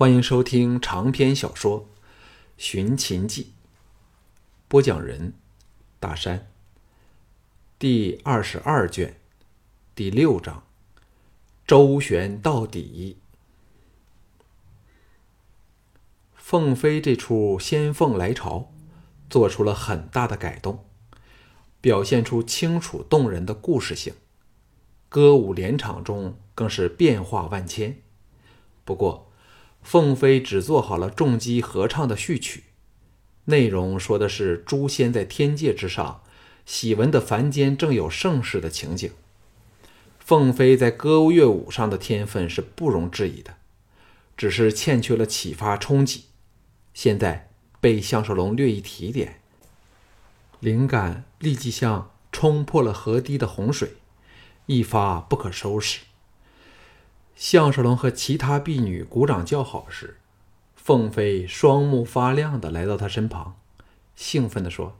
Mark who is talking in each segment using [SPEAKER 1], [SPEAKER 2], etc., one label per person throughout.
[SPEAKER 1] 欢迎收听长篇小说《寻秦记》，播讲人：大山。第二十二卷，第六章：周旋到底。凤飞这出仙凤来朝，做出了很大的改动，表现出清楚动人的故事性，歌舞连场中更是变化万千。不过，凤飞只做好了重击合唱的序曲，内容说的是诛仙在天界之上，喜闻的凡间正有盛世的情景。凤飞在歌舞乐舞上的天分是不容置疑的，只是欠缺了启发冲击。现在被项少龙略一提点，灵感立即像冲破了河堤的洪水，一发不可收拾。项少龙和其他婢女鼓掌叫好时，凤飞双目发亮的来到他身旁，兴奋地说：“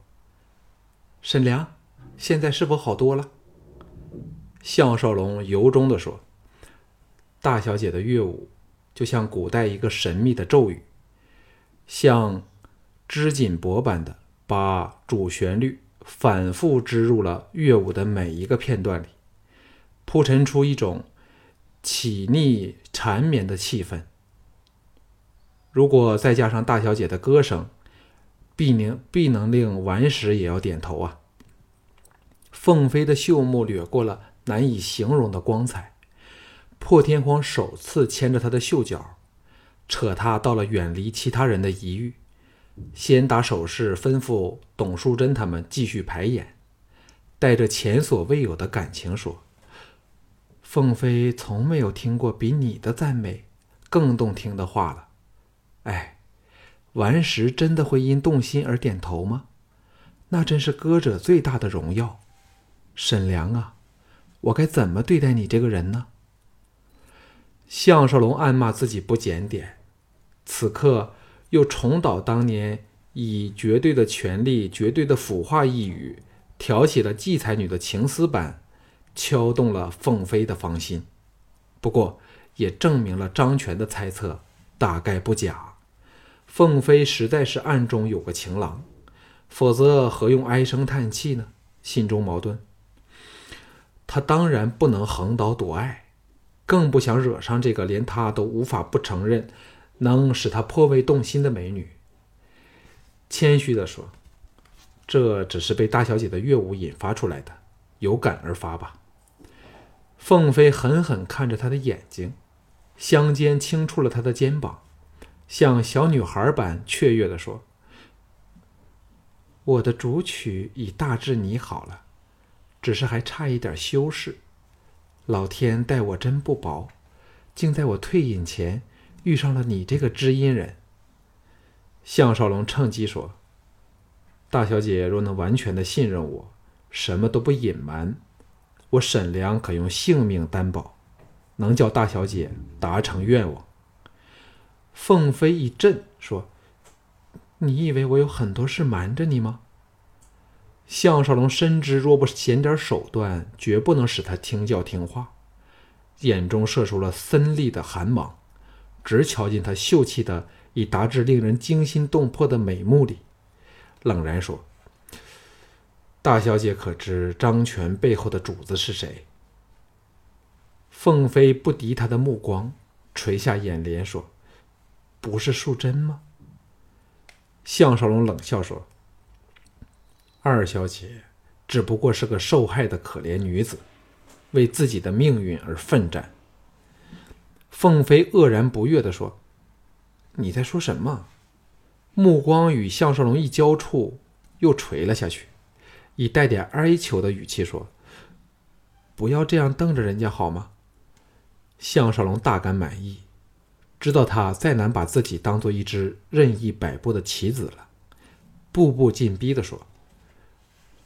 [SPEAKER 1] 沈良，现在是否好多了？”项少龙由衷地说：“大小姐的乐舞，就像古代一个神秘的咒语，像织锦帛般的把主旋律反复织入了乐舞的每一个片段里，铺陈出一种。”起腻缠绵的气氛，如果再加上大小姐的歌声，必能必能令顽石也要点头啊！凤飞的秀目掠过了难以形容的光彩，破天荒首次牵着她的袖角，扯她到了远离其他人的疑域，先打手势吩咐董淑贞他们继续排演，带着前所未有的感情说。凤飞从没有听过比你的赞美更动听的话了。哎，顽石真的会因动心而点头吗？那真是歌者最大的荣耀。沈良啊，我该怎么对待你这个人呢？项少龙暗骂自己不检点，此刻又重蹈当年以绝对的权力、绝对的腐化一语挑起了季才女的情思般。敲动了凤飞的芳心，不过也证明了张全的猜测大概不假。凤飞实在是暗中有个情郎，否则何用唉声叹气呢？心中矛盾。他当然不能横刀夺爱，更不想惹上这个连他都无法不承认能使他颇为动心的美女。谦虚地说：“这只是被大小姐的乐舞引发出来的，有感而发吧。”凤飞狠狠看着他的眼睛，香肩轻触了他的肩膀，像小女孩般雀跃地说：“我的主曲已大致拟好了，只是还差一点修饰。老天待我真不薄，竟在我退隐前遇上了你这个知音人。”项少龙趁机说：“大小姐若能完全的信任我，什么都不隐瞒。”我沈良可用性命担保，能叫大小姐达成愿望。凤飞一震，说：“你以为我有很多事瞒着你吗？”项少龙深知，若不显点手段，绝不能使他听教听话，眼中射出了森厉的寒芒，直瞧进他秀气的已达至令人惊心动魄的美目里，冷然说。大小姐可知张权背后的主子是谁？凤飞不敌他的目光，垂下眼帘说：“不是淑贞吗？”项少龙冷笑说：“二小姐只不过是个受害的可怜女子，为自己的命运而奋战。”凤飞愕然不悦地说：“你在说什么？”目光与项少龙一交触，又垂了下去。以带点哀求的语气说：“不要这样瞪着人家好吗？”项少龙大感满意，知道他再难把自己当做一只任意摆布的棋子了，步步进逼的说：“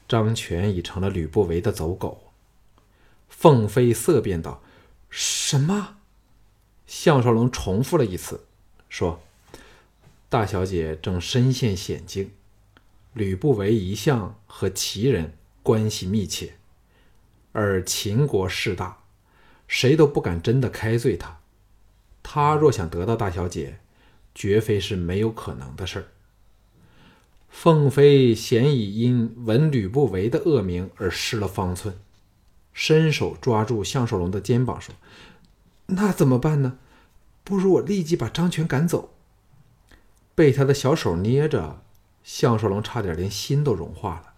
[SPEAKER 1] 张全已成了吕不韦的走狗。”凤飞色变道：“什么？”项少龙重复了一次，说：“大小姐正身陷险境。”吕不韦一向和齐人关系密切，而秦国势大，谁都不敢真的开罪他。他若想得到大小姐，绝非是没有可能的事儿。凤飞显已因闻吕不韦的恶名而失了方寸，伸手抓住项少龙的肩膀说：“那怎么办呢？不如我立即把张权赶走。”被他的小手捏着，项少龙差点连心都融化了，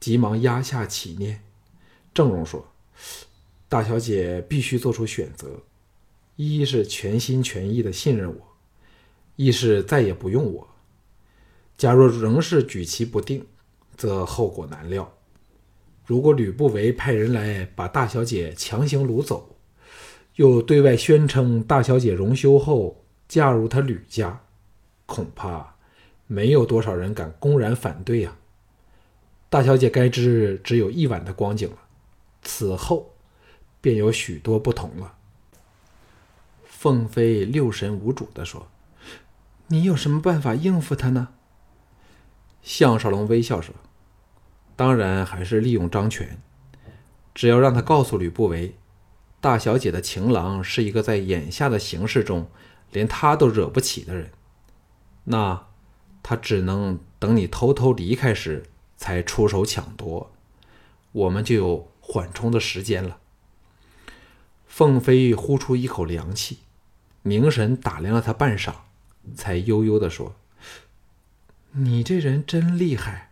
[SPEAKER 1] 急忙压下起念，郑容说：“大小姐必须做出选择，一是全心全意的信任我，一是再也不用我。”假若仍是举棋不定，则后果难料。如果吕不韦派人来把大小姐强行掳走，又对外宣称大小姐荣休后嫁入他吕家，恐怕没有多少人敢公然反对呀。大小姐该知只有一晚的光景了，此后便有许多不同了。凤飞六神无主地说：“你有什么办法应付他呢？”项少龙微笑说：“当然还是利用张权，只要让他告诉吕不韦，大小姐的情郎是一个在眼下的形势中连他都惹不起的人，那他只能等你偷偷离开时才出手抢夺，我们就有缓冲的时间了。”凤飞呼出一口凉气，凝神打量了他半晌，才悠悠地说。你这人真厉害，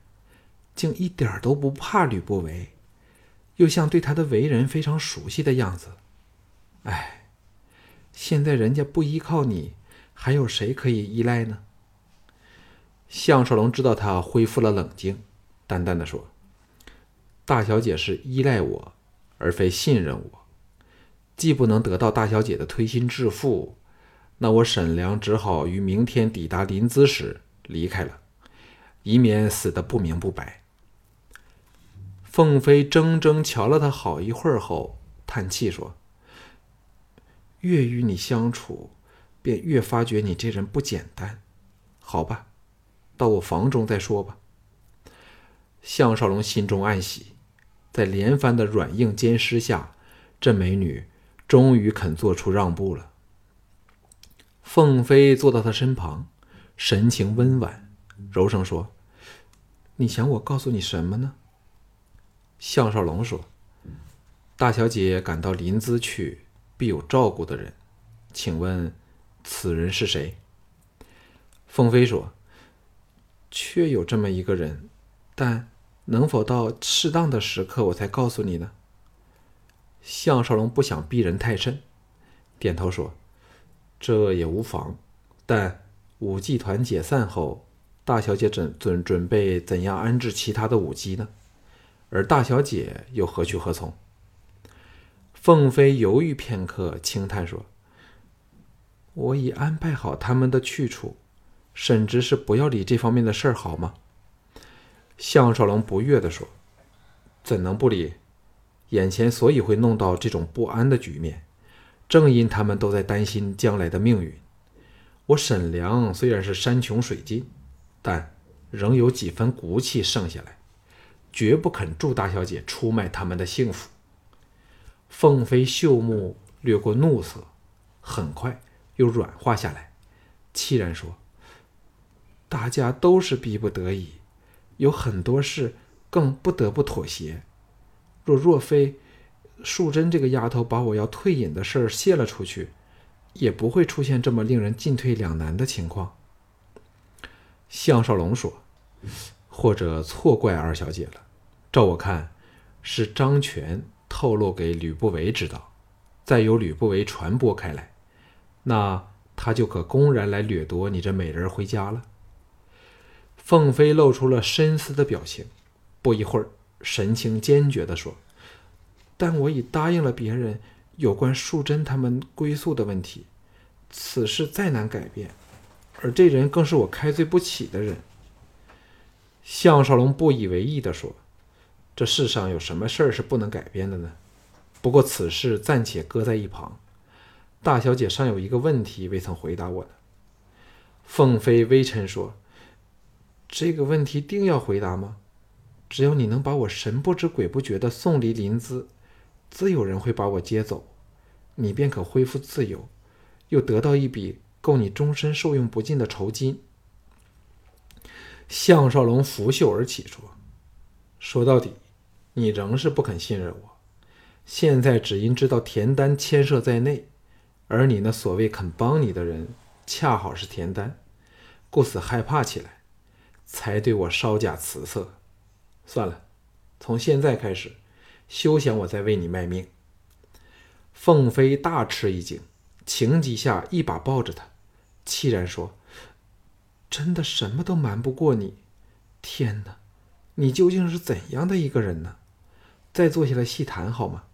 [SPEAKER 1] 竟一点都不怕吕不韦，又像对他的为人非常熟悉的样子。哎，现在人家不依靠你，还有谁可以依赖呢？项少龙知道他恢复了冷静，淡淡的说：“大小姐是依赖我，而非信任我。既不能得到大小姐的推心置腹，那我沈良只好于明天抵达临淄时离开了。”以免死得不明不白。凤飞怔怔瞧了他好一会儿后，叹气说：“越与你相处，便越发觉你这人不简单。好吧，到我房中再说吧。”项少龙心中暗喜，在连番的软硬兼施下，这美女终于肯做出让步了。凤飞坐到他身旁，神情温婉。柔声说：“你想我告诉你什么呢？”项少龙说：“大小姐赶到临淄去，必有照顾的人，请问此人是谁？”凤飞说：“确有这么一个人，但能否到适当的时刻我才告诉你呢？”项少龙不想逼人太甚，点头说：“这也无妨，但武技团解散后。”大小姐准准准备怎样安置其他的舞姬呢？而大小姐又何去何从？凤飞犹豫片刻，轻叹说：“我已安排好他们的去处，甚至是不要理这方面的事儿，好吗？”项少龙不悦地说：“怎能不理？眼前所以会弄到这种不安的局面，正因他们都在担心将来的命运。我沈良虽然是山穷水尽。”但仍有几分骨气剩下来，绝不肯祝大小姐出卖他们的幸福。凤飞秀目掠过怒色，很快又软化下来，凄然说：“大家都是逼不得已，有很多事更不得不妥协。若若非淑贞这个丫头把我要退隐的事儿泄了出去，也不会出现这么令人进退两难的情况。”项少龙说：“或者错怪二小姐了。照我看，是张全透露给吕不韦知道，再由吕不韦传播开来，那他就可公然来掠夺你这美人回家了。”凤飞露出了深思的表情，不一会儿，神情坚决地说：“但我已答应了别人有关淑贞他们归宿的问题，此事再难改变。”而这人更是我开罪不起的人。项少龙不以为意地说：“这世上有什么事儿是不能改变的呢？不过此事暂且搁在一旁。大小姐尚有一个问题未曾回答我呢。”凤飞微嗔说：“这个问题定要回答吗？只要你能把我神不知鬼不觉地送离临淄，自有人会把我接走，你便可恢复自由。又得到一笔够你终身受用不尽的酬金。项少龙拂袖而起，说：“说到底，你仍是不肯信任我。现在只因知道田丹牵涉在内，而你那所谓肯帮你的人，恰好是田丹，故此害怕起来，才对我稍加辞色。算了，从现在开始，休想我再为你卖命。”凤飞大吃一惊，情急下一把抱着他，凄然说。真的什么都瞒不过你，天哪！你究竟是怎样的一个人呢？再坐下来细谈好吗？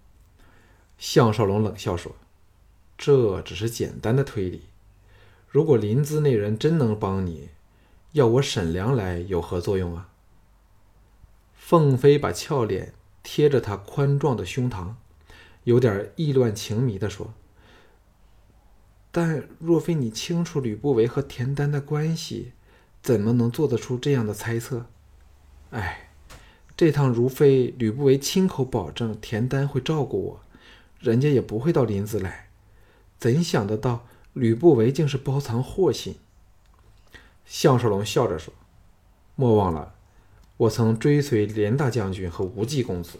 [SPEAKER 1] 项少龙冷笑说：“这只是简单的推理。如果临淄那人真能帮你，要我沈良来有何作用啊？”凤飞把俏脸贴着他宽壮的胸膛，有点意乱情迷的说。但若非你清楚吕不韦和田丹的关系，怎么能做得出这样的猜测？哎，这趟如非吕不韦亲口保证田丹会照顾我，人家也不会到林子来。怎想得到吕不韦竟是包藏祸心？项少龙笑着说：“莫忘了，我曾追随连大将军和无忌公子，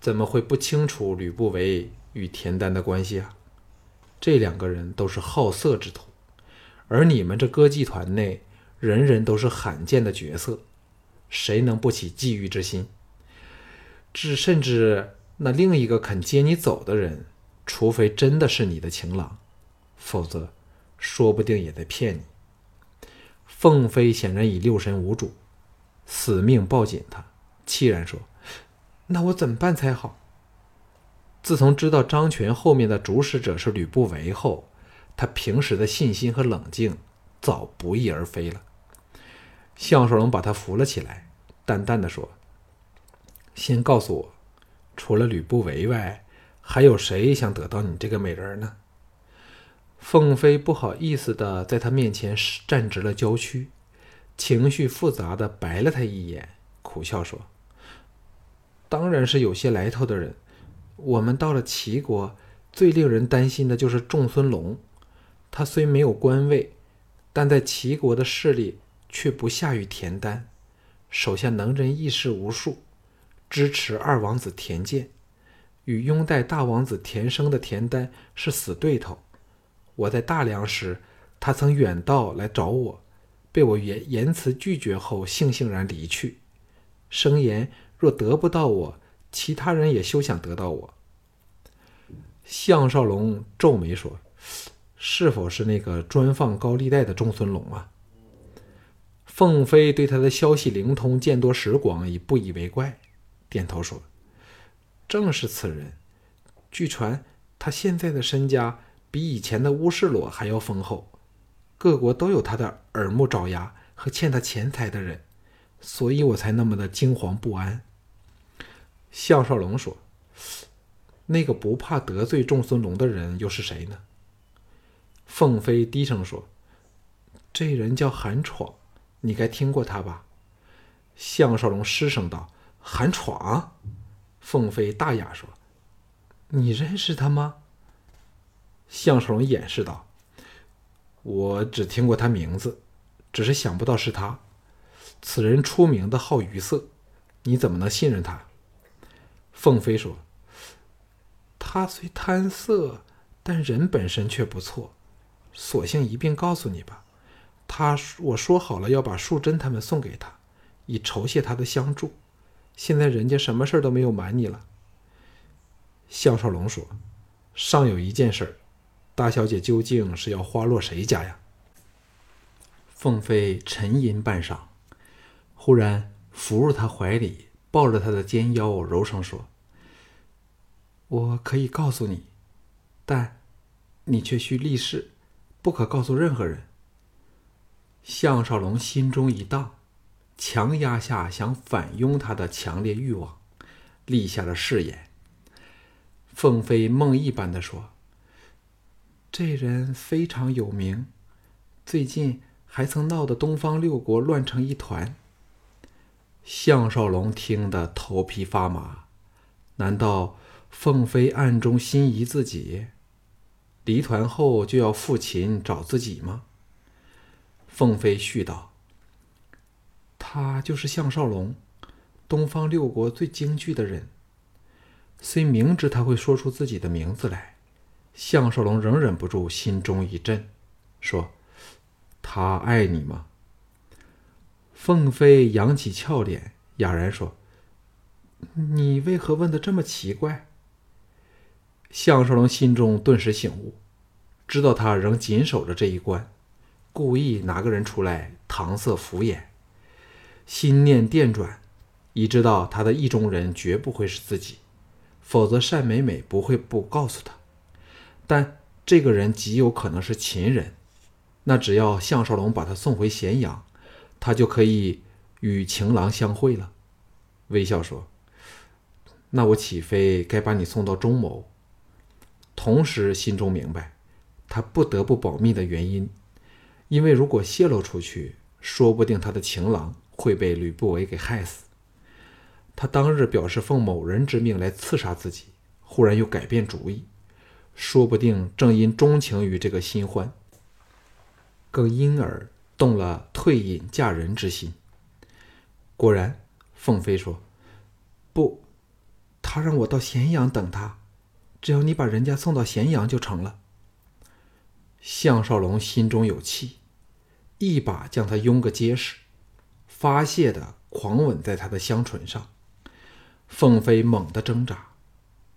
[SPEAKER 1] 怎么会不清楚吕不韦与田丹的关系啊？”这两个人都是好色之徒，而你们这歌妓团内人人都是罕见的角色，谁能不起觊觎之心？至甚至那另一个肯接你走的人，除非真的是你的情郎，否则说不定也在骗你。凤飞显然已六神无主，死命抱紧他，凄然说：“那我怎么办才好？”自从知道张权后面的主使者是吕不韦后，他平时的信心和冷静早不翼而飞了。项少龙把他扶了起来，淡淡的说：“先告诉我，除了吕不韦外，还有谁想得到你这个美人呢？”凤飞不好意思的在他面前站直了娇躯，情绪复杂的白了他一眼，苦笑说：“当然是有些来头的人。”我们到了齐国，最令人担心的就是仲孙龙。他虽没有官位，但在齐国的势力却不下于田丹。手下能人异士无数，支持二王子田健，与拥戴大王子田生的田丹是死对头。我在大梁时，他曾远道来找我，被我言言辞拒绝后，悻悻然离去，声言若得不到我。其他人也休想得到我。项少龙皱眉说：“是否是那个专放高利贷的仲孙龙啊？”凤飞对他的消息灵通、见多识广已不以为怪，点头说：“正是此人。据传他现在的身家比以前的乌世罗还要丰厚，各国都有他的耳目爪牙和欠他钱财的人，所以我才那么的惊惶不安。”项少龙说：“那个不怕得罪仲孙龙的人又是谁呢？”凤飞低声说：“这人叫韩闯，你该听过他吧？”项少龙失声道：“韩闯？”凤飞大哑说：“你认识他吗？”项少龙掩饰道：“我只听过他名字，只是想不到是他。此人出名的好鱼色，你怎么能信任他？”凤飞说：“他虽贪色，但人本身却不错。索性一并告诉你吧。他我说好了要把淑贞他们送给他，以酬谢他的相助。现在人家什么事都没有瞒你了。”项少龙说：“尚有一件事儿，大小姐究竟是要花落谁家呀？”凤飞沉吟半晌，忽然伏入他怀里。抱着他的肩腰，柔声说：“我可以告诉你，但你却需立誓，不可告诉任何人。”项少龙心中一荡，强压下想反拥他的强烈欲望，立下了誓言。凤飞梦一般的说：“这人非常有名，最近还曾闹得东方六国乱成一团。”项少龙听得头皮发麻，难道凤飞暗中心仪自己？离团后就要复秦找自己吗？凤飞絮道：“他就是项少龙，东方六国最惊惧的人。虽明知他会说出自己的名字来，项少龙仍忍不住心中一震，说：‘他爱你吗？’凤飞扬起俏脸，哑然说：‘你为何问的这么奇怪？’项少龙心中顿时醒悟，知道他仍紧守着这一关。故意拿个人出来搪塞敷衍，心念电转，已知道他的意中人绝不会是自己，否则单美美不会不告诉他。但这个人极有可能是秦人，那只要项少龙把他送回咸阳，他就可以与情郎相会了。微笑说：“那我岂非该把你送到中牟？”同时心中明白，他不得不保密的原因。因为如果泄露出去，说不定他的情郎会被吕不韦给害死。他当日表示奉某人之命来刺杀自己，忽然又改变主意，说不定正因钟情于这个新欢，更因而动了退隐嫁人之心。果然，凤飞说：“不，他让我到咸阳等他，只要你把人家送到咸阳就成了。”项少龙心中有气，一把将他拥个结实，发泄的狂吻在他的香唇上。凤飞猛地挣扎，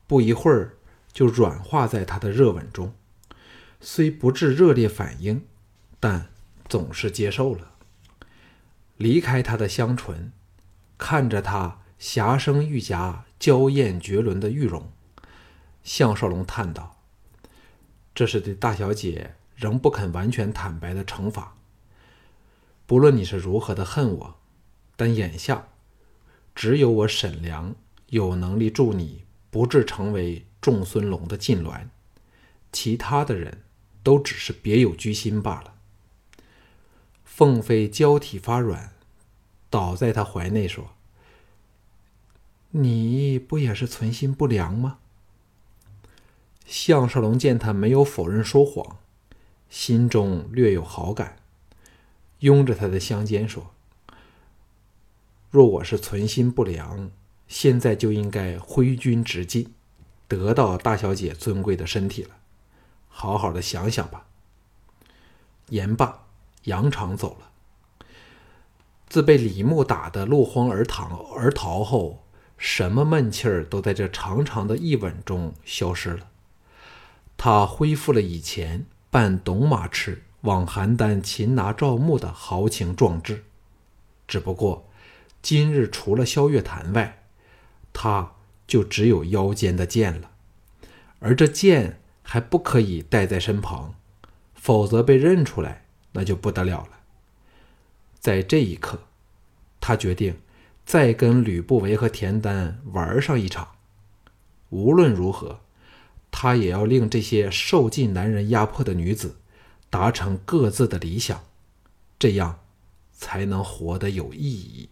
[SPEAKER 1] 不一会儿就软化在他的热吻中，虽不致热烈反应，但总是接受了。离开他的香唇，看着他霞生玉颊、娇艳绝伦的玉容，项少龙叹道：“这是对大小姐。”仍不肯完全坦白的惩罚。不论你是如何的恨我，但眼下只有我沈良有能力助你不致成为众孙龙的禁脔，其他的人都只是别有居心罢了。凤飞娇体发软，倒在他怀内说：“你不也是存心不良吗？”项少龙见他没有否认说谎。心中略有好感，拥着他的香肩说：“若我是存心不良，现在就应该挥军直进，得到大小姐尊贵的身体了。好好的想想吧。”言罢，扬长走了。自被李牧打得落荒而逃而逃后，什么闷气儿都在这长长的一吻中消失了。他恢复了以前。扮董马赤往邯郸擒拿赵牧的豪情壮志，只不过今日除了萧月潭外，他就只有腰间的剑了，而这剑还不可以带在身旁，否则被认出来那就不得了了。在这一刻，他决定再跟吕不韦和田丹玩上一场，无论如何。他也要令这些受尽男人压迫的女子达成各自的理想，这样才能活得有意义。